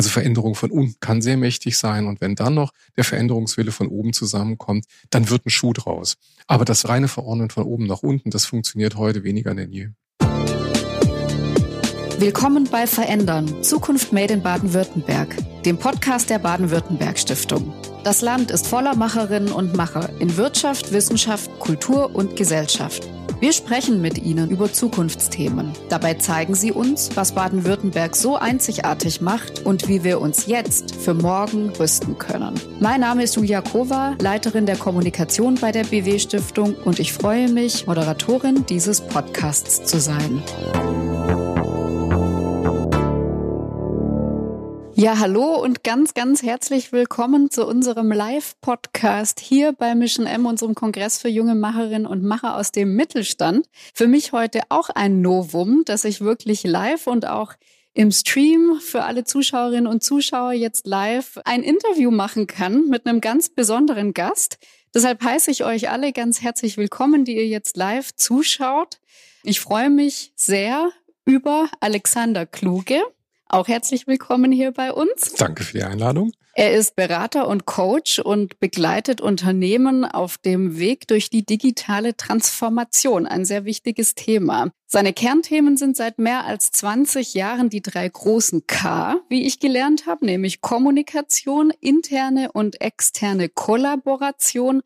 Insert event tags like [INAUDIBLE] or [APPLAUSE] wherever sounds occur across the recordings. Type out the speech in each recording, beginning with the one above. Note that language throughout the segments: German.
Also Veränderung von unten kann sehr mächtig sein. Und wenn dann noch der Veränderungswille von oben zusammenkommt, dann wird ein Schuh draus. Aber das reine Verordnen von oben nach unten, das funktioniert heute weniger denn je. Willkommen bei Verändern, Zukunft Made in Baden-Württemberg, dem Podcast der Baden-Württemberg Stiftung. Das Land ist voller Macherinnen und Macher in Wirtschaft, Wissenschaft, Kultur und Gesellschaft. Wir sprechen mit Ihnen über Zukunftsthemen. Dabei zeigen Sie uns, was Baden-Württemberg so einzigartig macht und wie wir uns jetzt für morgen rüsten können. Mein Name ist Julia Kova, Leiterin der Kommunikation bei der BW Stiftung und ich freue mich, Moderatorin dieses Podcasts zu sein. Ja, hallo und ganz, ganz herzlich willkommen zu unserem Live-Podcast hier bei Mission M, unserem Kongress für junge Macherinnen und Macher aus dem Mittelstand. Für mich heute auch ein Novum, dass ich wirklich live und auch im Stream für alle Zuschauerinnen und Zuschauer jetzt live ein Interview machen kann mit einem ganz besonderen Gast. Deshalb heiße ich euch alle ganz herzlich willkommen, die ihr jetzt live zuschaut. Ich freue mich sehr über Alexander Kluge. Auch herzlich willkommen hier bei uns. Danke für die Einladung. Er ist Berater und Coach und begleitet Unternehmen auf dem Weg durch die digitale Transformation, ein sehr wichtiges Thema. Seine Kernthemen sind seit mehr als 20 Jahren die drei großen K, wie ich gelernt habe, nämlich Kommunikation, interne und externe Kollaboration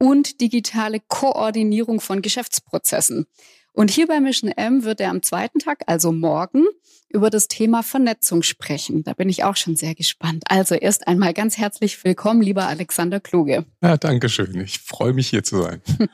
und digitale Koordinierung von Geschäftsprozessen. Und hier bei Mission M wird er am zweiten Tag, also morgen, über das Thema Vernetzung sprechen. Da bin ich auch schon sehr gespannt. Also erst einmal ganz herzlich willkommen, lieber Alexander Kluge. Ja, danke schön. Ich freue mich hier zu sein. [LAUGHS]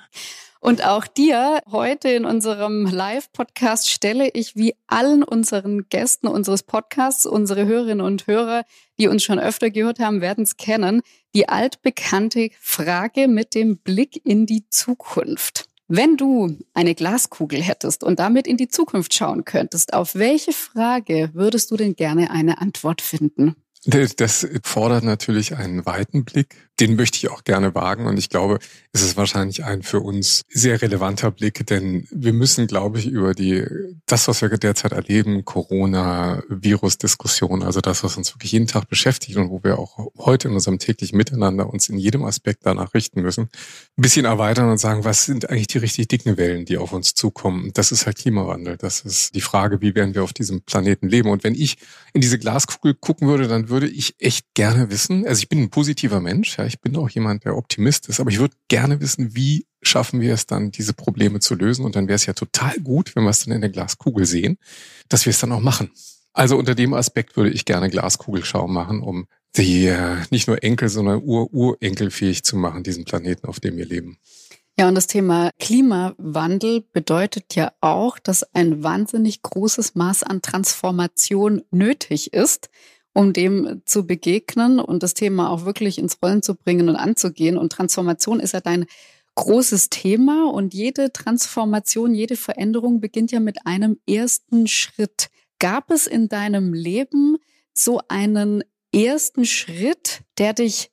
Und auch dir heute in unserem Live-Podcast stelle ich wie allen unseren Gästen unseres Podcasts, unsere Hörerinnen und Hörer, die uns schon öfter gehört haben, werden es kennen, die altbekannte Frage mit dem Blick in die Zukunft. Wenn du eine Glaskugel hättest und damit in die Zukunft schauen könntest, auf welche Frage würdest du denn gerne eine Antwort finden? Das fordert natürlich einen weiten Blick. Den möchte ich auch gerne wagen. Und ich glaube, es ist wahrscheinlich ein für uns sehr relevanter Blick, denn wir müssen, glaube ich, über die, das, was wir derzeit erleben, Corona, Virus-Diskussion, also das, was uns wirklich jeden Tag beschäftigt und wo wir auch heute in unserem täglichen Miteinander uns in jedem Aspekt danach richten müssen, ein bisschen erweitern und sagen, was sind eigentlich die richtig dicken Wellen, die auf uns zukommen? Das ist halt Klimawandel. Das ist die Frage, wie werden wir auf diesem Planeten leben? Und wenn ich in diese Glaskugel gucken würde, dann würde ich echt gerne wissen, also ich bin ein positiver Mensch, ja, ich bin auch jemand, der Optimist ist, aber ich würde gerne wissen, wie schaffen wir es dann, diese Probleme zu lösen? Und dann wäre es ja total gut, wenn wir es dann in der Glaskugel sehen, dass wir es dann auch machen. Also unter dem Aspekt würde ich gerne Glaskugelschau machen, um die äh, nicht nur Enkel, sondern Ur-Urenkel fähig zu machen, diesen Planeten, auf dem wir leben. Ja, und das Thema Klimawandel bedeutet ja auch, dass ein wahnsinnig großes Maß an Transformation nötig ist, um dem zu begegnen und das Thema auch wirklich ins Rollen zu bringen und anzugehen. Und Transformation ist ja dein großes Thema und jede Transformation, jede Veränderung beginnt ja mit einem ersten Schritt. Gab es in deinem Leben so einen ersten Schritt, der dich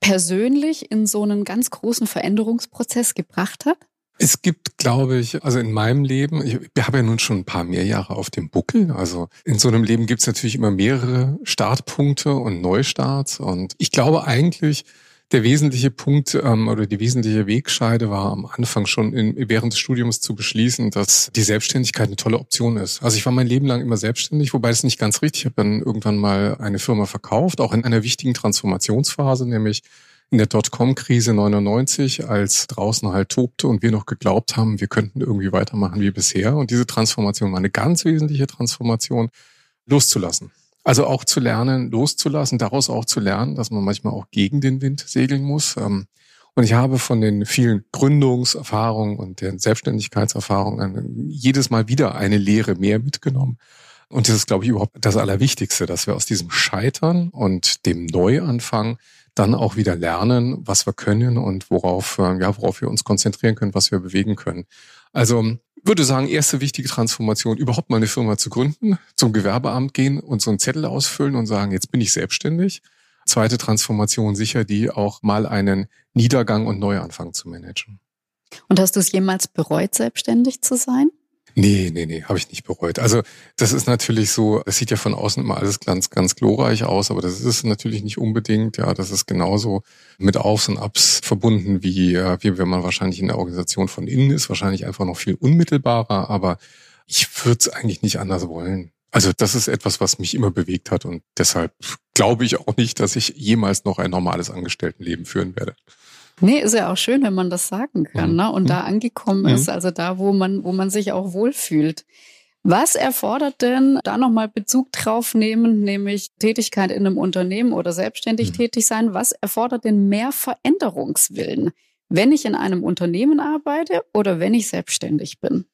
persönlich in so einen ganz großen Veränderungsprozess gebracht hat? Es gibt, glaube ich, also in meinem Leben, ich habe ja nun schon ein paar mehr Jahre auf dem Buckel. Also in so einem Leben gibt es natürlich immer mehrere Startpunkte und Neustarts. Und ich glaube eigentlich, der wesentliche Punkt ähm, oder die wesentliche Wegscheide war am Anfang schon in, während des Studiums zu beschließen, dass die Selbstständigkeit eine tolle Option ist. Also ich war mein Leben lang immer selbstständig, wobei es nicht ganz richtig. Ich habe dann irgendwann mal eine Firma verkauft, auch in einer wichtigen Transformationsphase, nämlich in der Dotcom-Krise 99, als draußen halt tobte und wir noch geglaubt haben, wir könnten irgendwie weitermachen wie bisher. Und diese Transformation war eine ganz wesentliche Transformation, loszulassen. Also auch zu lernen, loszulassen, daraus auch zu lernen, dass man manchmal auch gegen den Wind segeln muss. Ähm, und ich habe von den vielen Gründungserfahrungen und den Selbstständigkeitserfahrungen jedes Mal wieder eine Lehre mehr mitgenommen. Und das ist, glaube ich, überhaupt das Allerwichtigste, dass wir aus diesem Scheitern und dem Neuanfang dann auch wieder lernen, was wir können und worauf, äh, ja, worauf wir uns konzentrieren können, was wir bewegen können. Also würde sagen, erste wichtige Transformation, überhaupt mal eine Firma zu gründen, zum Gewerbeamt gehen und so einen Zettel ausfüllen und sagen, jetzt bin ich selbstständig. Zweite Transformation sicher die, auch mal einen Niedergang und Neuanfang zu managen. Und hast du es jemals bereut, selbstständig zu sein? Nee, nee, nee, habe ich nicht bereut. Also das ist natürlich so, es sieht ja von außen immer alles ganz, ganz glorreich aus, aber das ist natürlich nicht unbedingt. Ja, das ist genauso mit Aufs und Abs verbunden, wie, wie wenn man wahrscheinlich in der Organisation von innen ist, wahrscheinlich einfach noch viel unmittelbarer, aber ich würde es eigentlich nicht anders wollen. Also das ist etwas, was mich immer bewegt hat und deshalb glaube ich auch nicht, dass ich jemals noch ein normales Angestelltenleben führen werde. Nee, ist ja auch schön, wenn man das sagen kann, mhm. ne? Und da mhm. angekommen ist, mhm. also da, wo man, wo man sich auch wohlfühlt. Was erfordert denn, da nochmal Bezug drauf nehmen, nämlich Tätigkeit in einem Unternehmen oder selbstständig mhm. tätig sein, was erfordert denn mehr Veränderungswillen, wenn ich in einem Unternehmen arbeite oder wenn ich selbstständig bin?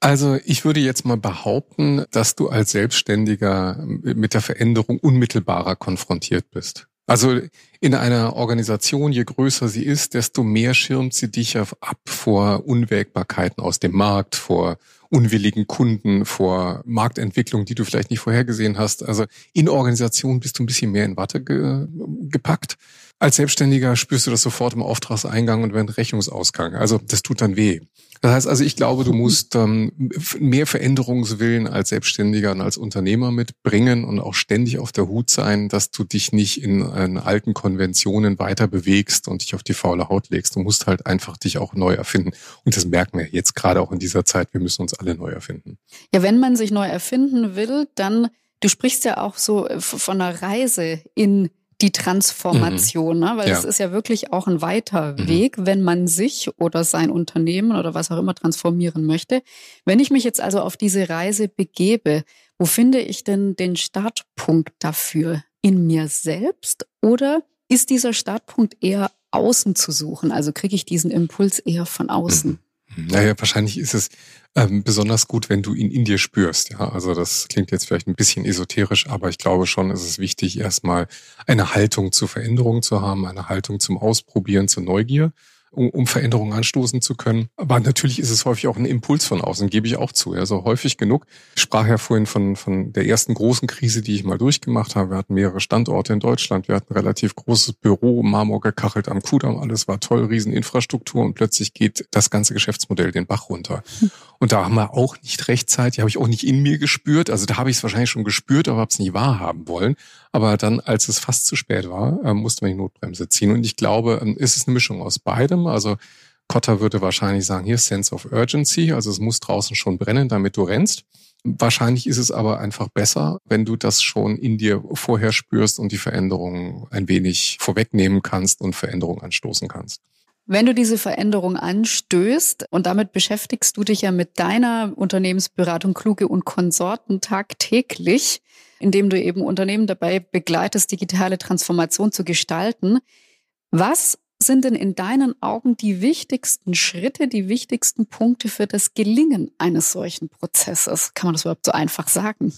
Also ich würde jetzt mal behaupten, dass du als Selbstständiger mit der Veränderung unmittelbarer konfrontiert bist. Also in einer Organisation, je größer sie ist, desto mehr schirmt sie dich ab vor Unwägbarkeiten aus dem Markt, vor unwilligen Kunden, vor Marktentwicklung, die du vielleicht nicht vorhergesehen hast. Also in Organisation bist du ein bisschen mehr in Watte ge gepackt. Als Selbstständiger spürst du das sofort im Auftragseingang und während Rechnungsausgang. Also das tut dann weh. Das heißt also, ich glaube, du musst ähm, mehr Veränderungswillen als Selbstständiger und als Unternehmer mitbringen und auch ständig auf der Hut sein, dass du dich nicht in, in alten Konventionen weiter bewegst und dich auf die faule Haut legst. Du musst halt einfach dich auch neu erfinden. Und das merken wir jetzt gerade auch in dieser Zeit. Wir müssen uns alle neu erfinden. Ja, wenn man sich neu erfinden will, dann, du sprichst ja auch so äh, von einer Reise in die Transformation, mhm. ne? weil ja. das ist ja wirklich auch ein weiter mhm. Weg, wenn man sich oder sein Unternehmen oder was auch immer transformieren möchte. Wenn ich mich jetzt also auf diese Reise begebe, wo finde ich denn den Startpunkt dafür? In mir selbst oder ist dieser Startpunkt eher außen zu suchen? Also kriege ich diesen Impuls eher von außen? Mhm. Naja, wahrscheinlich ist es ähm, besonders gut, wenn du ihn in dir spürst. Ja, also das klingt jetzt vielleicht ein bisschen esoterisch, aber ich glaube schon, ist es wichtig, erstmal eine Haltung zur Veränderung zu haben, eine Haltung zum Ausprobieren, zur Neugier um, um Veränderungen anstoßen zu können. Aber natürlich ist es häufig auch ein Impuls von außen, gebe ich auch zu. Also häufig genug. Ich sprach ja vorhin von, von der ersten großen Krise, die ich mal durchgemacht habe. Wir hatten mehrere Standorte in Deutschland. Wir hatten relativ großes Büro, Marmor gekachelt am Kudamm. Alles war toll, Rieseninfrastruktur und plötzlich geht das ganze Geschäftsmodell den Bach runter. Und da haben wir auch nicht rechtzeitig, habe ich auch nicht in mir gespürt. Also da habe ich es wahrscheinlich schon gespürt, aber habe es nicht wahrhaben wollen. Aber dann, als es fast zu spät war, äh, musste man die Notbremse ziehen. Und ich glaube, ähm, ist es eine Mischung aus beidem. Also Kotter würde wahrscheinlich sagen, hier Sense of Urgency, also es muss draußen schon brennen, damit du rennst. Wahrscheinlich ist es aber einfach besser, wenn du das schon in dir vorher spürst und die Veränderungen ein wenig vorwegnehmen kannst und Veränderungen anstoßen kannst. Wenn du diese Veränderung anstößt und damit beschäftigst du dich ja mit deiner Unternehmensberatung Kluge und Konsorten tagtäglich, indem du eben Unternehmen dabei begleitest, digitale Transformation zu gestalten. Was sind denn in deinen Augen die wichtigsten Schritte, die wichtigsten Punkte für das Gelingen eines solchen Prozesses? Kann man das überhaupt so einfach sagen?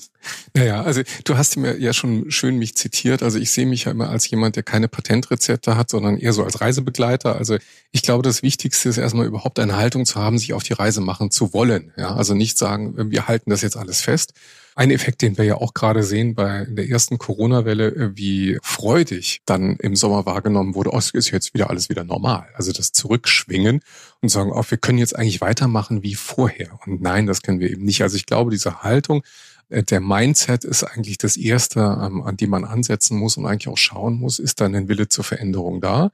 Naja, also du hast mir ja schon schön mich zitiert. Also ich sehe mich ja immer als jemand, der keine Patentrezepte hat, sondern eher so als Reisebegleiter. Also ich glaube, das Wichtigste ist erstmal überhaupt eine Haltung zu haben, sich auf die Reise machen zu wollen. Ja, also nicht sagen, wir halten das jetzt alles fest, ein Effekt, den wir ja auch gerade sehen bei der ersten Corona-Welle, äh, wie freudig dann im Sommer wahrgenommen wurde, oh, ist jetzt wieder alles wieder normal. Also das Zurückschwingen und sagen, oh, wir können jetzt eigentlich weitermachen wie vorher. Und nein, das können wir eben nicht. Also ich glaube, diese Haltung, äh, der Mindset ist eigentlich das Erste, ähm, an dem man ansetzen muss und eigentlich auch schauen muss, ist dann ein Wille zur Veränderung da.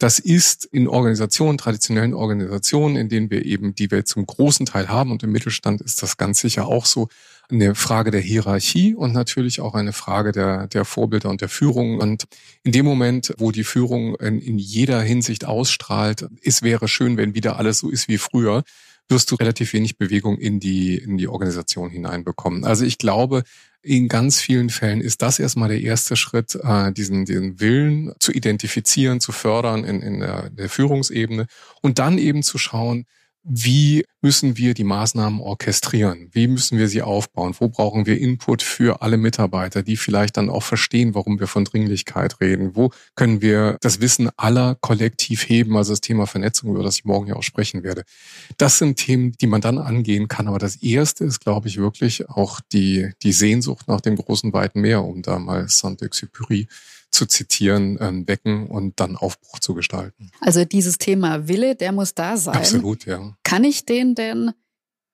Das ist in Organisationen, traditionellen Organisationen, in denen wir eben, die wir zum großen Teil haben und im Mittelstand ist das ganz sicher auch so, eine Frage der Hierarchie und natürlich auch eine Frage der, der Vorbilder und der Führung. Und in dem Moment, wo die Führung in, in jeder Hinsicht ausstrahlt, es wäre schön, wenn wieder alles so ist wie früher, wirst du relativ wenig Bewegung in die, in die Organisation hineinbekommen. Also ich glaube, in ganz vielen Fällen ist das erstmal der erste Schritt, äh, diesen, diesen Willen zu identifizieren, zu fördern in, in der, der Führungsebene und dann eben zu schauen, wie müssen wir die Maßnahmen orchestrieren? Wie müssen wir sie aufbauen? Wo brauchen wir Input für alle Mitarbeiter, die vielleicht dann auch verstehen, warum wir von Dringlichkeit reden? Wo können wir das Wissen aller kollektiv heben? Also das Thema Vernetzung, über das ich morgen ja auch sprechen werde. Das sind Themen, die man dann angehen kann. Aber das erste ist, glaube ich, wirklich auch die, die Sehnsucht nach dem großen weiten Meer, um da mal Saint-Exupéry zu zitieren, ähm, wecken und dann Aufbruch zu gestalten. Also dieses Thema Wille, der muss da sein. Absolut, ja. Kann ich den denn,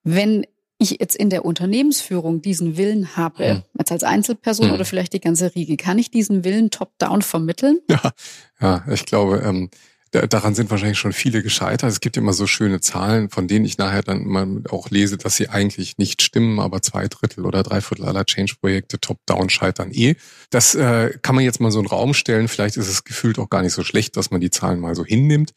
wenn ich jetzt in der Unternehmensführung diesen Willen habe, hm. jetzt als Einzelperson hm. oder vielleicht die ganze Riege, kann ich diesen Willen top-down vermitteln? Ja, ja, ich glaube, ähm, daran sind wahrscheinlich schon viele gescheitert. Es gibt immer so schöne Zahlen, von denen ich nachher dann mal auch lese, dass sie eigentlich nicht stimmen, aber zwei Drittel oder drei Viertel aller Change-Projekte top-down scheitern eh. Das äh, kann man jetzt mal so in den Raum stellen. Vielleicht ist es gefühlt auch gar nicht so schlecht, dass man die Zahlen mal so hinnimmt.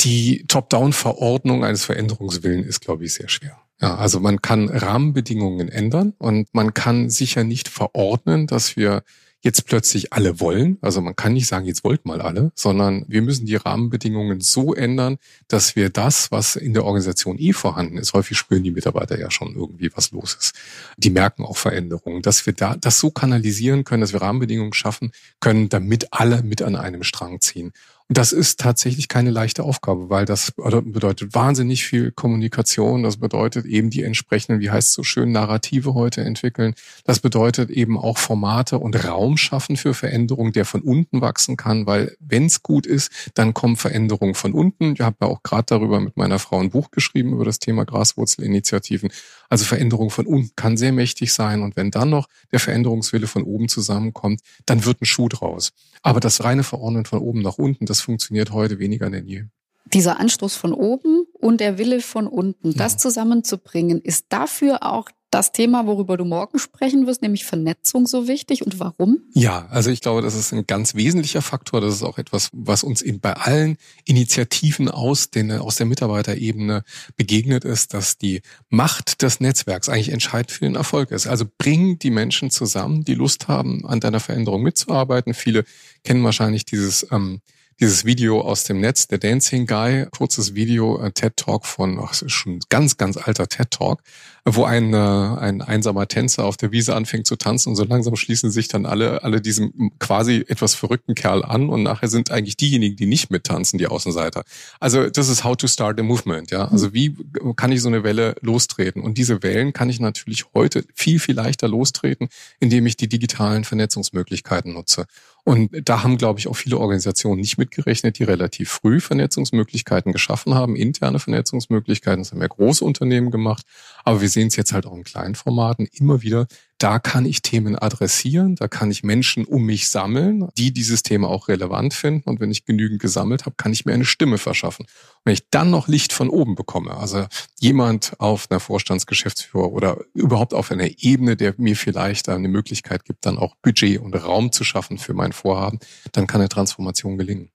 Die Top-down-Verordnung eines Veränderungswillen ist, glaube ich, sehr schwer. Ja, also man kann Rahmenbedingungen ändern und man kann sicher nicht verordnen, dass wir jetzt plötzlich alle wollen. Also man kann nicht sagen, jetzt wollt mal alle, sondern wir müssen die Rahmenbedingungen so ändern, dass wir das, was in der Organisation eh vorhanden ist, häufig spüren die Mitarbeiter ja schon irgendwie, was los ist. Die merken auch Veränderungen, dass wir da das so kanalisieren können, dass wir Rahmenbedingungen schaffen können, damit alle mit an einem Strang ziehen. Und das ist tatsächlich keine leichte Aufgabe, weil das bedeutet wahnsinnig viel Kommunikation. Das bedeutet eben die entsprechenden, wie heißt es so schön, Narrative heute entwickeln. Das bedeutet eben auch Formate und Raum schaffen für Veränderung, der von unten wachsen kann, weil wenn es gut ist, dann kommen Veränderungen von unten. Ich habe ja auch gerade darüber mit meiner Frau ein Buch geschrieben über das Thema Graswurzelinitiativen. Also Veränderung von unten kann sehr mächtig sein. Und wenn dann noch der Veränderungswille von oben zusammenkommt, dann wird ein Schuh draus. Aber das reine Verordnen von oben nach unten, das funktioniert heute weniger denn je. Dieser Anstoß von oben und der Wille von unten, das zusammenzubringen, ist dafür auch das Thema, worüber du morgen sprechen wirst, nämlich Vernetzung so wichtig und warum? Ja, also ich glaube, das ist ein ganz wesentlicher Faktor. Das ist auch etwas, was uns eben bei allen Initiativen aus, den, aus der Mitarbeiterebene begegnet ist, dass die Macht des Netzwerks eigentlich entscheidend für den Erfolg ist. Also bring die Menschen zusammen, die Lust haben, an deiner Veränderung mitzuarbeiten. Viele kennen wahrscheinlich dieses ähm, dieses Video aus dem Netz, der Dancing Guy, kurzes Video, äh, TED Talk von, ach, ist schon ganz, ganz alter TED Talk, wo ein, äh, ein einsamer Tänzer auf der Wiese anfängt zu tanzen und so langsam schließen sich dann alle, alle diesem quasi etwas verrückten Kerl an und nachher sind eigentlich diejenigen, die nicht mittanzen, die Außenseiter. Also das ist how to start a movement, ja. Also wie kann ich so eine Welle lostreten? Und diese Wellen kann ich natürlich heute viel, viel leichter lostreten, indem ich die digitalen Vernetzungsmöglichkeiten nutze. Und da haben, glaube ich, auch viele Organisationen nicht mitgerechnet, die relativ früh Vernetzungsmöglichkeiten geschaffen haben, interne Vernetzungsmöglichkeiten. Das haben ja große Unternehmen gemacht. Aber wir sehen es jetzt halt auch in kleinen Formaten immer wieder. Da kann ich Themen adressieren, da kann ich Menschen um mich sammeln, die dieses Thema auch relevant finden. Und wenn ich genügend gesammelt habe, kann ich mir eine Stimme verschaffen. Und wenn ich dann noch Licht von oben bekomme, also jemand auf einer Vorstandsgeschäftsführer oder überhaupt auf einer Ebene, der mir vielleicht eine Möglichkeit gibt, dann auch Budget und Raum zu schaffen für mein Vorhaben, dann kann eine Transformation gelingen.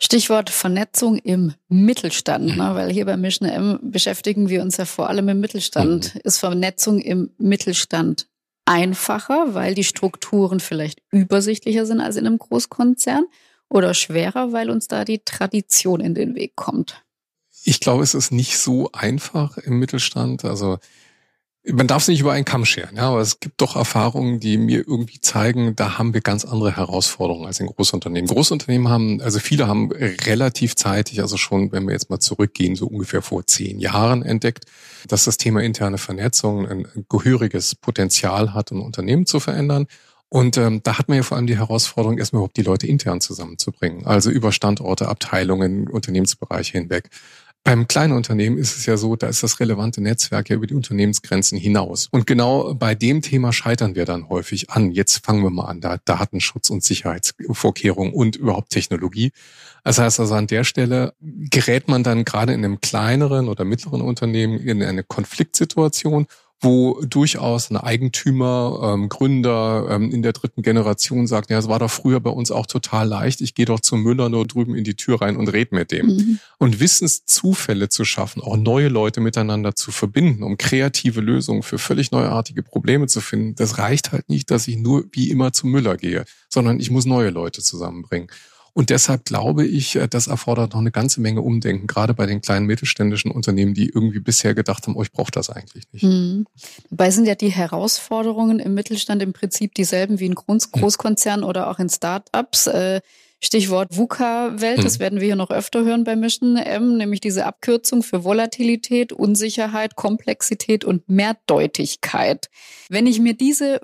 Stichwort Vernetzung im Mittelstand, ne? weil hier bei Mission M beschäftigen wir uns ja vor allem im Mittelstand. Mhm. Ist Vernetzung im Mittelstand einfacher, weil die Strukturen vielleicht übersichtlicher sind als in einem Großkonzern oder schwerer, weil uns da die Tradition in den Weg kommt? Ich glaube, es ist nicht so einfach im Mittelstand. Also man darf es nicht über einen Kamm scheren, ja, aber es gibt doch Erfahrungen, die mir irgendwie zeigen, da haben wir ganz andere Herausforderungen als in Großunternehmen. Großunternehmen haben, also viele haben relativ zeitig, also schon, wenn wir jetzt mal zurückgehen, so ungefähr vor zehn Jahren entdeckt, dass das Thema interne Vernetzung ein gehöriges Potenzial hat, ein Unternehmen zu verändern. Und ähm, da hat man ja vor allem die Herausforderung, erstmal überhaupt die Leute intern zusammenzubringen, also über Standorte, Abteilungen, Unternehmensbereiche hinweg. Beim kleinen Unternehmen ist es ja so, da ist das relevante Netzwerk ja über die Unternehmensgrenzen hinaus. Und genau bei dem Thema scheitern wir dann häufig an. Jetzt fangen wir mal an, da Datenschutz und Sicherheitsvorkehrungen und überhaupt Technologie. Das heißt also an der Stelle gerät man dann gerade in einem kleineren oder mittleren Unternehmen in eine Konfliktsituation wo durchaus ein Eigentümer, ähm, Gründer ähm, in der dritten Generation sagt, ja, es war doch früher bei uns auch total leicht, ich gehe doch zum Müller nur drüben in die Tür rein und red mit dem. Mhm. Und Wissenszufälle zu schaffen, auch neue Leute miteinander zu verbinden, um kreative Lösungen für völlig neuartige Probleme zu finden, das reicht halt nicht, dass ich nur wie immer zum Müller gehe, sondern ich muss neue Leute zusammenbringen. Und deshalb glaube ich, äh, das erfordert noch eine ganze Menge Umdenken, gerade bei den kleinen mittelständischen Unternehmen, die irgendwie bisher gedacht haben, oh, ich brauche das eigentlich nicht. Mhm. Dabei sind ja die Herausforderungen im Mittelstand im Prinzip dieselben wie in Großkonzernen mhm. oder auch in Start-ups. Äh, Stichwort VUCA-Welt, das hm. werden wir hier noch öfter hören bei Mission M, nämlich diese Abkürzung für Volatilität, Unsicherheit, Komplexität und Mehrdeutigkeit. Wenn ich mir diese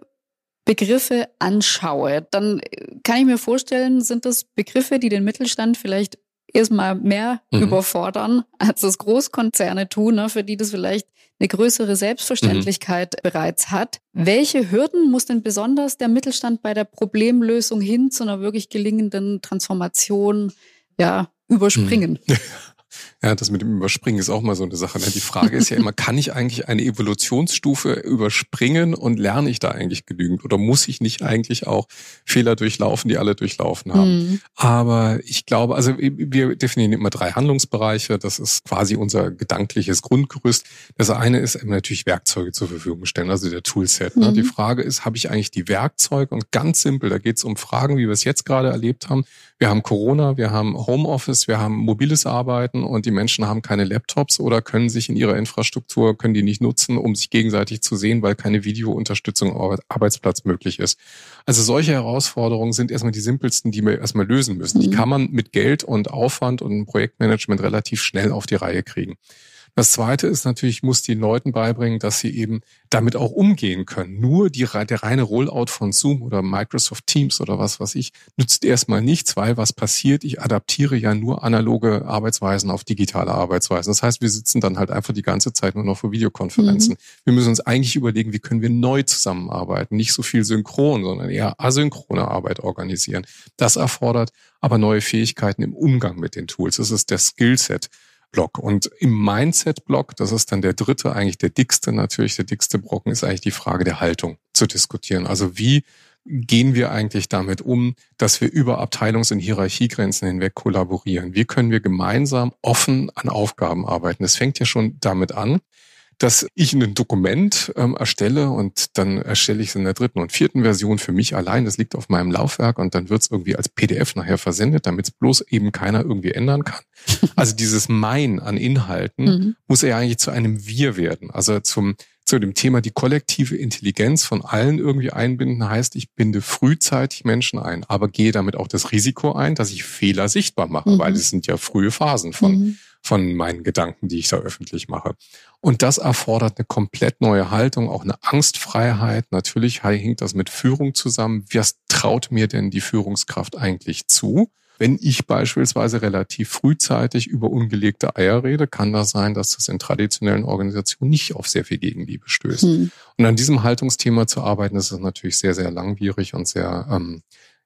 Begriffe anschaue, dann kann ich mir vorstellen, sind das Begriffe, die den Mittelstand vielleicht erstmal mehr mhm. überfordern, als das Großkonzerne tun, ne, für die das vielleicht eine größere Selbstverständlichkeit mhm. bereits hat. Welche Hürden muss denn besonders der Mittelstand bei der Problemlösung hin zu einer wirklich gelingenden Transformation ja, überspringen? Mhm. [LAUGHS] Ja, das mit dem Überspringen ist auch mal so eine Sache. Ne? Die Frage ist ja immer, [LAUGHS] kann ich eigentlich eine Evolutionsstufe überspringen und lerne ich da eigentlich genügend? Oder muss ich nicht eigentlich auch Fehler durchlaufen, die alle durchlaufen haben? Mhm. Aber ich glaube, also wir definieren immer drei Handlungsbereiche. Das ist quasi unser gedankliches Grundgerüst. Das eine ist eben natürlich Werkzeuge zur Verfügung stellen, also der Toolset. Ne? Mhm. Die Frage ist, habe ich eigentlich die Werkzeuge? Und ganz simpel, da geht es um Fragen, wie wir es jetzt gerade erlebt haben. Wir haben Corona, wir haben Homeoffice, wir haben mobiles Arbeiten und die Menschen haben keine Laptops oder können sich in ihrer Infrastruktur, können die nicht nutzen, um sich gegenseitig zu sehen, weil keine Videounterstützung am Arbeitsplatz möglich ist. Also solche Herausforderungen sind erstmal die simpelsten, die wir erstmal lösen müssen. Die mhm. kann man mit Geld und Aufwand und Projektmanagement relativ schnell auf die Reihe kriegen. Das Zweite ist natürlich, muss den Leuten beibringen, dass sie eben damit auch umgehen können. Nur die, der reine Rollout von Zoom oder Microsoft Teams oder was was ich nützt erstmal nichts, weil was passiert? Ich adaptiere ja nur analoge Arbeitsweisen auf digitale Arbeitsweisen. Das heißt, wir sitzen dann halt einfach die ganze Zeit nur noch vor Videokonferenzen. Mhm. Wir müssen uns eigentlich überlegen, wie können wir neu zusammenarbeiten? Nicht so viel synchron, sondern eher asynchrone Arbeit organisieren. Das erfordert aber neue Fähigkeiten im Umgang mit den Tools. Das ist der Skillset. Block. Und im Mindset-Block, das ist dann der dritte, eigentlich der dickste natürlich, der dickste Brocken, ist eigentlich die Frage der Haltung zu diskutieren. Also wie gehen wir eigentlich damit um, dass wir über Abteilungs- und Hierarchiegrenzen hinweg kollaborieren? Wie können wir gemeinsam offen an Aufgaben arbeiten? Das fängt ja schon damit an, dass ich ein Dokument ähm, erstelle und dann erstelle ich es in der dritten und vierten Version für mich allein. Das liegt auf meinem Laufwerk und dann wird es irgendwie als PDF nachher versendet, damit es bloß eben keiner irgendwie ändern kann. [LAUGHS] Also dieses Mein an Inhalten mhm. muss ja eigentlich zu einem Wir werden. Also zum zu dem Thema die kollektive Intelligenz von allen irgendwie einbinden heißt, ich binde frühzeitig Menschen ein, aber gehe damit auch das Risiko ein, dass ich Fehler sichtbar mache, mhm. weil es sind ja frühe Phasen von mhm von meinen Gedanken, die ich da öffentlich mache. Und das erfordert eine komplett neue Haltung, auch eine Angstfreiheit. Natürlich hängt das mit Führung zusammen. Was traut mir denn die Führungskraft eigentlich zu? Wenn ich beispielsweise relativ frühzeitig über ungelegte Eier rede, kann das sein, dass das in traditionellen Organisationen nicht auf sehr viel Gegenliebe stößt. Hm. Und an diesem Haltungsthema zu arbeiten, das ist natürlich sehr, sehr langwierig und sehr ähm,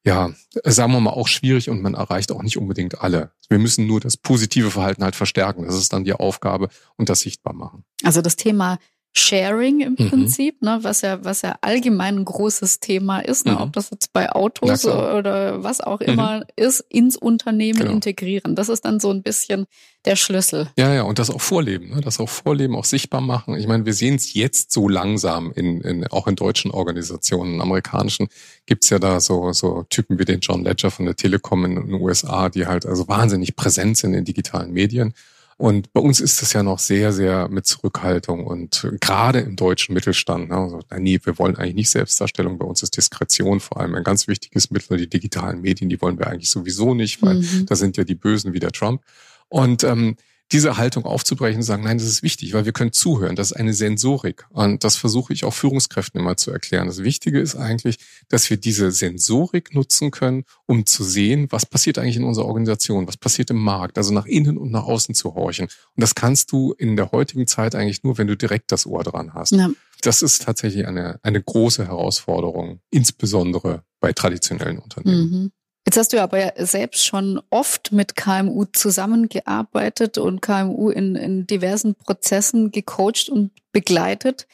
ja, sagen wir mal, auch schwierig und man erreicht auch nicht unbedingt alle. Wir müssen nur das positive Verhalten halt verstärken. Das ist dann die Aufgabe und das sichtbar machen. Also das Thema Sharing im mhm. Prinzip, ne, was ja, was ja allgemein ein großes Thema ist, ne, mhm. ob das jetzt bei Autos oder was auch immer mhm. ist, ins Unternehmen genau. integrieren. Das ist dann so ein bisschen der Schlüssel. Ja, ja, und das auch vorleben, ne, das auch vorleben, auch sichtbar machen. Ich meine, wir sehen es jetzt so langsam in, in auch in deutschen Organisationen, in amerikanischen gibt's ja da so, so Typen wie den John Ledger von der Telekom in den USA, die halt also wahnsinnig präsent sind in digitalen Medien. Und bei uns ist das ja noch sehr, sehr mit Zurückhaltung und gerade im deutschen Mittelstand. Ne, also, nee, wir wollen eigentlich nicht Selbstdarstellung. Bei uns ist Diskretion vor allem ein ganz wichtiges Mittel. Die digitalen Medien, die wollen wir eigentlich sowieso nicht, weil mhm. da sind ja die Bösen wie der Trump. Und ähm, diese Haltung aufzubrechen und sagen, nein, das ist wichtig, weil wir können zuhören. Das ist eine Sensorik. Und das versuche ich auch Führungskräften immer zu erklären. Das Wichtige ist eigentlich, dass wir diese Sensorik nutzen können, um zu sehen, was passiert eigentlich in unserer Organisation, was passiert im Markt, also nach innen und nach außen zu horchen. Und das kannst du in der heutigen Zeit eigentlich nur, wenn du direkt das Ohr dran hast. Ja. Das ist tatsächlich eine, eine große Herausforderung, insbesondere bei traditionellen Unternehmen. Mhm. Jetzt hast du aber selbst schon oft mit KMU zusammengearbeitet und KMU in, in diversen Prozessen gecoacht und begleitet.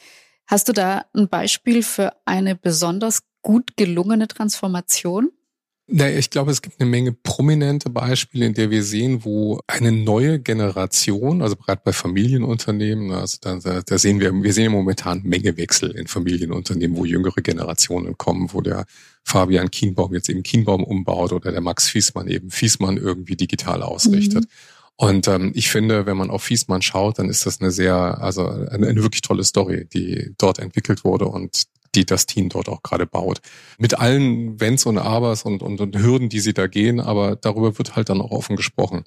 Hast du da ein Beispiel für eine besonders gut gelungene Transformation? Naja, ich glaube, es gibt eine Menge prominente Beispiele, in der wir sehen, wo eine neue Generation, also gerade bei Familienunternehmen, also da, da sehen wir, wir sehen momentan Mengewechsel in Familienunternehmen, wo jüngere Generationen kommen, wo der Fabian Kienbaum jetzt eben Kienbaum umbaut oder der Max Fiesmann eben Fiesmann irgendwie digital ausrichtet. Mhm. Und ähm, ich finde, wenn man auf Fiesmann schaut, dann ist das eine sehr, also eine, eine wirklich tolle Story, die dort entwickelt wurde und die das Team dort auch gerade baut. Mit allen Wenns und Abers und, und, und Hürden, die sie da gehen, aber darüber wird halt dann auch offen gesprochen.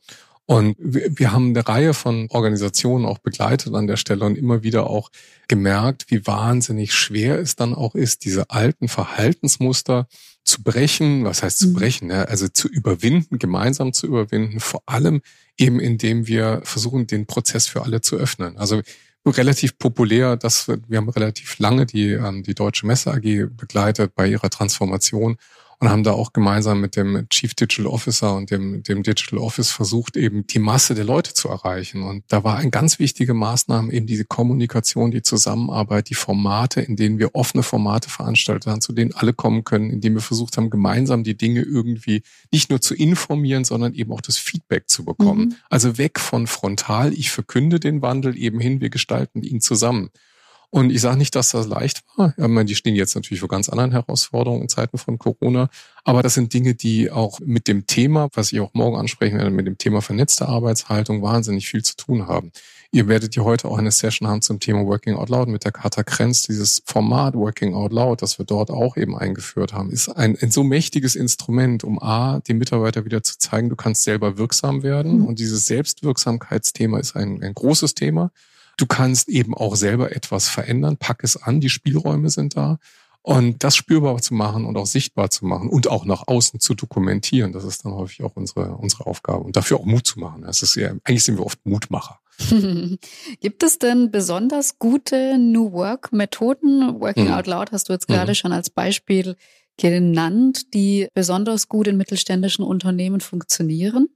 Und wir, haben eine Reihe von Organisationen auch begleitet an der Stelle und immer wieder auch gemerkt, wie wahnsinnig schwer es dann auch ist, diese alten Verhaltensmuster zu brechen. Was heißt zu mhm. brechen? Ja? Also zu überwinden, gemeinsam zu überwinden, vor allem eben indem wir versuchen, den Prozess für alle zu öffnen. Also relativ populär, dass wir haben relativ lange die, ähm, die Deutsche Messe AG begleitet bei ihrer Transformation und haben da auch gemeinsam mit dem Chief Digital Officer und dem, dem Digital Office versucht, eben die Masse der Leute zu erreichen. Und da war ein ganz wichtige Maßnahme eben diese Kommunikation, die Zusammenarbeit, die Formate, in denen wir offene Formate veranstaltet haben, zu denen alle kommen können, indem wir versucht haben, gemeinsam die Dinge irgendwie nicht nur zu informieren, sondern eben auch das Feedback zu bekommen. Mhm. Also weg von frontal, ich verkünde den Wandel eben hin, wir gestalten ihn zusammen. Und ich sage nicht, dass das leicht war. Ich meine, die stehen jetzt natürlich vor ganz anderen Herausforderungen in Zeiten von Corona. Aber das sind Dinge, die auch mit dem Thema, was ich auch morgen ansprechen werde, mit dem Thema vernetzte Arbeitshaltung wahnsinnig viel zu tun haben. Ihr werdet ja heute auch eine Session haben zum Thema Working Out Loud mit der Kata Krenz. Dieses Format Working Out Loud, das wir dort auch eben eingeführt haben, ist ein, ein so mächtiges Instrument, um A, dem Mitarbeiter wieder zu zeigen, du kannst selber wirksam werden. Mhm. Und dieses Selbstwirksamkeitsthema ist ein, ein großes Thema. Du kannst eben auch selber etwas verändern, pack es an, die Spielräume sind da. Und das spürbar zu machen und auch sichtbar zu machen und auch nach außen zu dokumentieren, das ist dann häufig auch unsere, unsere Aufgabe. Und dafür auch Mut zu machen. Das ist ja, eigentlich sind wir oft Mutmacher. [LAUGHS] Gibt es denn besonders gute New Work Methoden? Working mhm. Out Loud hast du jetzt gerade mhm. schon als Beispiel genannt, die besonders gut in mittelständischen Unternehmen funktionieren?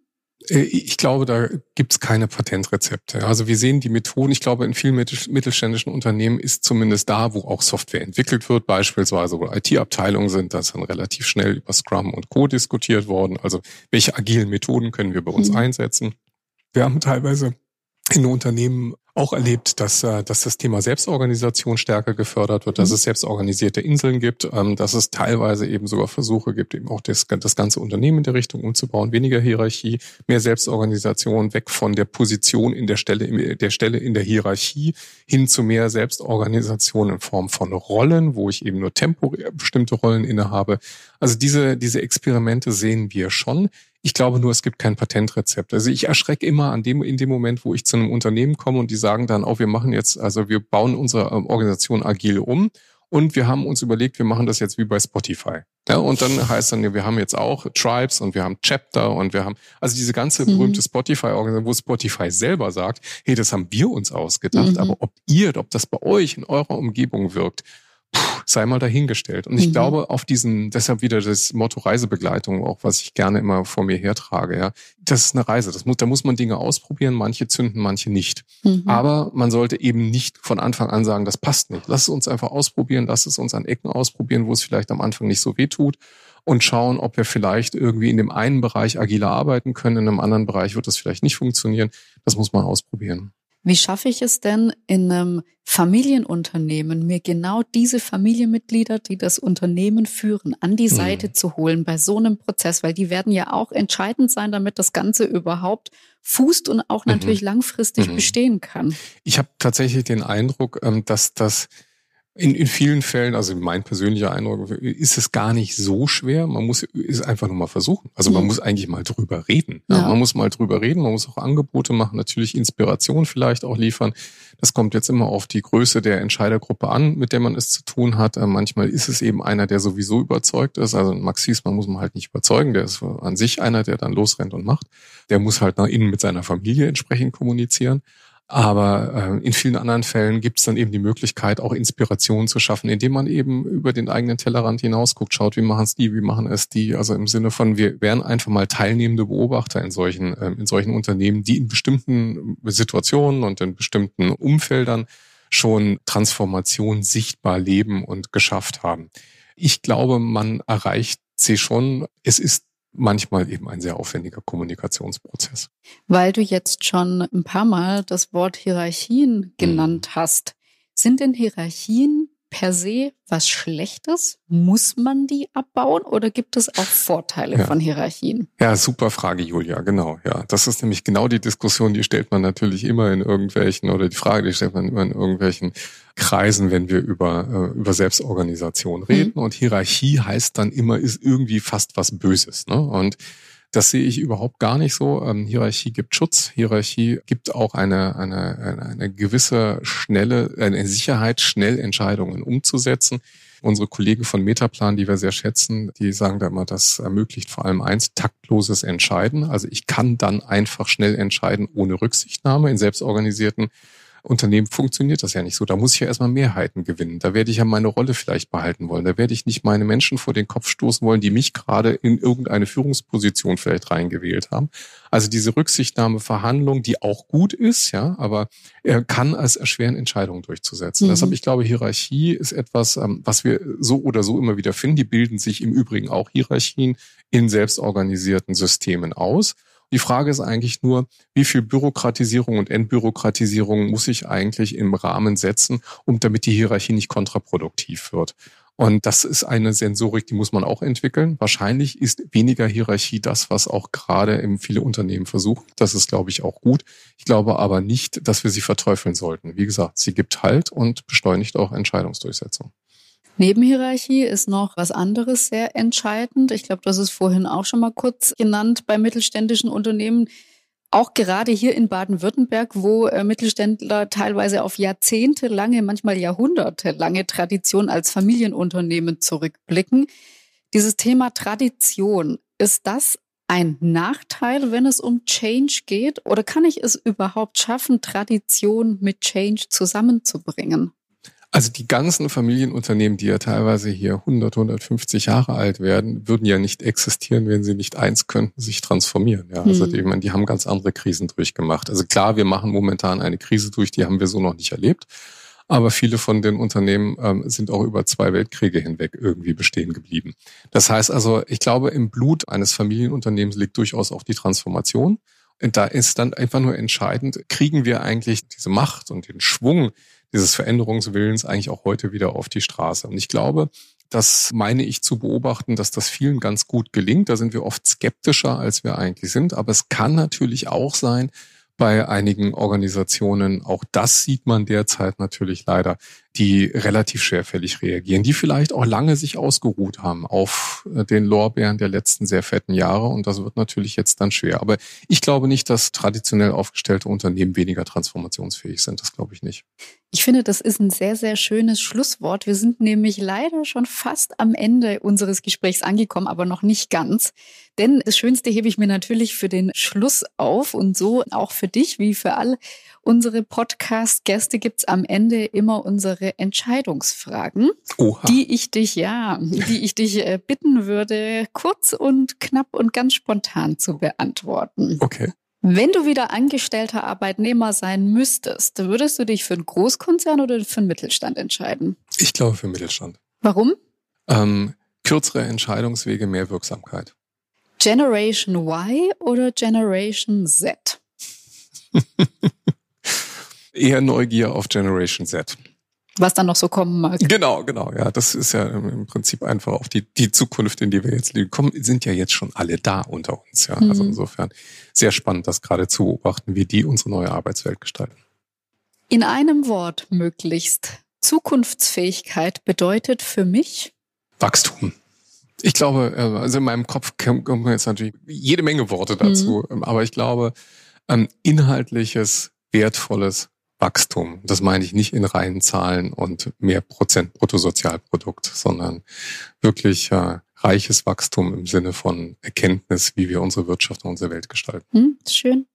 Äh, ich glaube, da gibt's keine Patentrezepte. Also wir sehen die Methoden, ich glaube, in vielen mittelständischen Unternehmen ist zumindest da, wo auch Software entwickelt wird, beispielsweise wo IT-Abteilungen sind, da ist dann relativ schnell über Scrum und Co. diskutiert worden. Also welche agilen Methoden können wir bei uns mhm. einsetzen? Wir haben teilweise in Unternehmen auch erlebt, dass, äh, dass das Thema Selbstorganisation stärker gefördert wird, dass mhm. es selbstorganisierte Inseln gibt, ähm, dass es teilweise eben sogar Versuche gibt, eben auch das, das ganze Unternehmen in der Richtung umzubauen, weniger Hierarchie, mehr Selbstorganisation, weg von der Position in der Stelle, der Stelle in der Hierarchie hin zu mehr Selbstorganisation in Form von Rollen, wo ich eben nur temporär bestimmte Rollen innehabe. Also diese, diese Experimente sehen wir schon. Ich glaube nur, es gibt kein Patentrezept. Also ich erschrecke immer an dem, in dem Moment, wo ich zu einem Unternehmen komme und die sagen dann auch, wir machen jetzt, also wir bauen unsere ähm, Organisation agil um und wir haben uns überlegt, wir machen das jetzt wie bei Spotify. Ja, und dann heißt dann, wir haben jetzt auch Tribes und wir haben Chapter und wir haben, also diese ganze mhm. berühmte Spotify-Organisation, wo Spotify selber sagt, hey, das haben wir uns ausgedacht, mhm. aber ob ihr, ob das bei euch in eurer Umgebung wirkt, sei mal dahingestellt. Und ich mhm. glaube, auf diesen, deshalb wieder das Motto Reisebegleitung, auch was ich gerne immer vor mir hertrage, ja. Das ist eine Reise. Das muss, da muss man Dinge ausprobieren. Manche zünden, manche nicht. Mhm. Aber man sollte eben nicht von Anfang an sagen, das passt nicht. Lass es uns einfach ausprobieren. Lass es uns an Ecken ausprobieren, wo es vielleicht am Anfang nicht so weh tut und schauen, ob wir vielleicht irgendwie in dem einen Bereich agiler arbeiten können, in einem anderen Bereich wird das vielleicht nicht funktionieren. Das muss man ausprobieren. Wie schaffe ich es denn in einem Familienunternehmen, mir genau diese Familienmitglieder, die das Unternehmen führen, an die Seite mhm. zu holen bei so einem Prozess? Weil die werden ja auch entscheidend sein, damit das Ganze überhaupt fußt und auch mhm. natürlich langfristig mhm. bestehen kann. Ich habe tatsächlich den Eindruck, ähm, dass das in, in vielen Fällen, also mein persönlicher Eindruck, ist es gar nicht so schwer. Man muss es einfach nur mal versuchen. Also man mhm. muss eigentlich mal drüber reden. Ja. Man muss mal drüber reden, man muss auch Angebote machen, natürlich Inspiration vielleicht auch liefern. Das kommt jetzt immer auf die Größe der Entscheidergruppe an, mit der man es zu tun hat. Äh, manchmal ist es eben einer, der sowieso überzeugt ist. Also Max Hiesmann muss man halt nicht überzeugen. Der ist an sich einer, der dann losrennt und macht. Der muss halt nach innen mit seiner Familie entsprechend kommunizieren. Aber äh, in vielen anderen Fällen gibt es dann eben die Möglichkeit, auch Inspirationen zu schaffen, indem man eben über den eigenen Tellerrand hinausguckt, schaut, wie machen es die, wie machen es die. Also im Sinne von, wir wären einfach mal teilnehmende Beobachter in solchen, äh, in solchen Unternehmen, die in bestimmten Situationen und in bestimmten Umfeldern schon Transformation sichtbar leben und geschafft haben. Ich glaube, man erreicht sie schon. Es ist manchmal eben ein sehr aufwendiger Kommunikationsprozess. Weil du jetzt schon ein paar Mal das Wort Hierarchien genannt mhm. hast, sind denn Hierarchien per se was Schlechtes? Muss man die abbauen oder gibt es auch Vorteile ja. von Hierarchien? Ja, super Frage, Julia, genau. Ja, das ist nämlich genau die Diskussion, die stellt man natürlich immer in irgendwelchen oder die Frage, die stellt man immer in irgendwelchen Kreisen, wenn wir über, äh, über Selbstorganisation reden. Mhm. Und Hierarchie heißt dann immer, ist irgendwie fast was Böses. Ne? Und das sehe ich überhaupt gar nicht so. Ähm, Hierarchie gibt Schutz. Hierarchie gibt auch eine, eine, eine, gewisse schnelle, eine Sicherheit, schnell Entscheidungen umzusetzen. Unsere Kollegen von Metaplan, die wir sehr schätzen, die sagen da immer, das ermöglicht vor allem eins, taktloses Entscheiden. Also ich kann dann einfach schnell entscheiden ohne Rücksichtnahme in selbstorganisierten Unternehmen funktioniert das ja nicht so. Da muss ich ja erstmal Mehrheiten gewinnen. Da werde ich ja meine Rolle vielleicht behalten wollen. Da werde ich nicht meine Menschen vor den Kopf stoßen wollen, die mich gerade in irgendeine Führungsposition vielleicht reingewählt haben. Also diese Rücksichtnahme, Verhandlung, die auch gut ist, ja, aber er kann es erschweren, Entscheidungen durchzusetzen. Mhm. Deshalb, ich glaube, Hierarchie ist etwas, ähm, was wir so oder so immer wieder finden. Die bilden sich im Übrigen auch Hierarchien in selbstorganisierten Systemen aus. Die Frage ist eigentlich nur, wie viel Bürokratisierung und Entbürokratisierung muss ich eigentlich im Rahmen setzen, um damit die Hierarchie nicht kontraproduktiv wird. Und das ist eine Sensorik, die muss man auch entwickeln. Wahrscheinlich ist weniger Hierarchie das, was auch gerade in viele Unternehmen versuchen. Das ist, glaube ich, auch gut. Ich glaube aber nicht, dass wir sie verteufeln sollten. Wie gesagt, sie gibt Halt und beschleunigt auch Entscheidungsdurchsetzung. Nebenhierarchie ist noch was anderes sehr entscheidend. Ich glaube, das ist vorhin auch schon mal kurz genannt bei mittelständischen Unternehmen. Auch gerade hier in Baden-Württemberg, wo äh, Mittelständler teilweise auf jahrzehntelange, manchmal jahrhundertelange Tradition als Familienunternehmen zurückblicken. Dieses Thema Tradition, ist das ein Nachteil, wenn es um Change geht? Oder kann ich es überhaupt schaffen, Tradition mit Change zusammenzubringen? Also die ganzen Familienunternehmen, die ja teilweise hier 100, 150 Jahre alt werden, würden ja nicht existieren, wenn sie nicht eins könnten, sich transformieren. Ja, also die, meine, die haben ganz andere Krisen durchgemacht. Also klar, wir machen momentan eine Krise durch, die haben wir so noch nicht erlebt. Aber viele von den Unternehmen ähm, sind auch über zwei Weltkriege hinweg irgendwie bestehen geblieben. Das heißt also, ich glaube, im Blut eines Familienunternehmens liegt durchaus auch die Transformation. Und da ist dann einfach nur entscheidend, kriegen wir eigentlich diese Macht und den Schwung, dieses Veränderungswillens eigentlich auch heute wieder auf die Straße. Und ich glaube, das meine ich zu beobachten, dass das vielen ganz gut gelingt. Da sind wir oft skeptischer, als wir eigentlich sind. Aber es kann natürlich auch sein, bei einigen Organisationen. Auch das sieht man derzeit natürlich leider, die relativ schwerfällig reagieren, die vielleicht auch lange sich ausgeruht haben auf äh, den Lorbeeren der letzten sehr fetten Jahre. Und das wird natürlich jetzt dann schwer. Aber ich glaube nicht, dass traditionell aufgestellte Unternehmen weniger transformationsfähig sind. Das glaube ich nicht. Ich finde, das ist ein sehr, sehr schönes Schlusswort. Wir sind nämlich leider schon fast am Ende unseres Gesprächs angekommen, aber noch nicht ganz. Denn das Schönste hebe ich mir natürlich für den Schluss auf und so auch für dich wie für alle unsere Podcast-Gäste gibt's am Ende immer unsere Entscheidungsfragen, Oha. die ich dich, ja, die ich dich äh, bitten würde, kurz und knapp und ganz spontan zu beantworten. Okay. Wenn du wieder angestellter Arbeitnehmer sein müsstest, würdest du dich für einen Großkonzern oder für einen Mittelstand entscheiden? Ich glaube für Mittelstand. Warum? Ähm, kürzere Entscheidungswege, mehr Wirksamkeit. Generation Y oder Generation Z? [LAUGHS] Eher Neugier auf Generation Z. Was dann noch so kommen mag. Genau, genau. Ja, das ist ja im Prinzip einfach auch die, die Zukunft, in die wir jetzt. Kommen, sind ja jetzt schon alle da unter uns. Ja, also mhm. also insofern sehr spannend, das gerade zu beobachten, wie die unsere neue Arbeitswelt gestalten. In einem Wort möglichst. Zukunftsfähigkeit bedeutet für mich Wachstum. Ich glaube, äh, also in meinem Kopf kommen jetzt natürlich jede Menge Worte dazu, mhm. aber ich glaube, ähm, inhaltliches, wertvolles Wachstum. Das meine ich nicht in reinen Zahlen und mehr Prozent Bruttosozialprodukt, sondern wirklich äh, reiches Wachstum im Sinne von Erkenntnis, wie wir unsere Wirtschaft und unsere Welt gestalten. Hm, schön.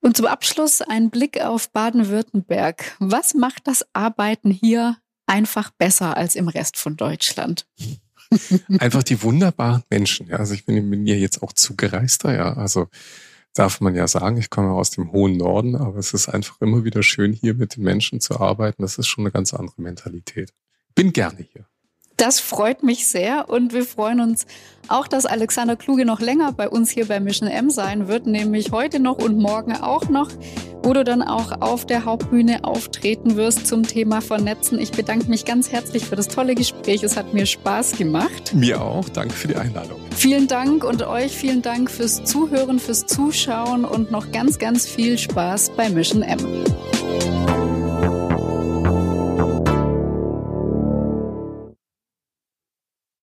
Und zum Abschluss ein Blick auf Baden-Württemberg. Was macht das Arbeiten hier einfach besser als im Rest von Deutschland? Einfach die wunderbaren Menschen. Ja, also ich bin, bin hier jetzt auch zugereister. Ja, also darf man ja sagen, ich komme aus dem hohen Norden, aber es ist einfach immer wieder schön, hier mit den Menschen zu arbeiten. Das ist schon eine ganz andere Mentalität. Bin gerne hier. Das freut mich sehr und wir freuen uns auch, dass Alexander Kluge noch länger bei uns hier bei Mission M sein wird, nämlich heute noch und morgen auch noch, wo du dann auch auf der Hauptbühne auftreten wirst zum Thema Vernetzen. Ich bedanke mich ganz herzlich für das tolle Gespräch. Es hat mir Spaß gemacht. Mir auch. Danke für die Einladung. Vielen Dank und euch vielen Dank fürs Zuhören, fürs Zuschauen und noch ganz, ganz viel Spaß bei Mission M.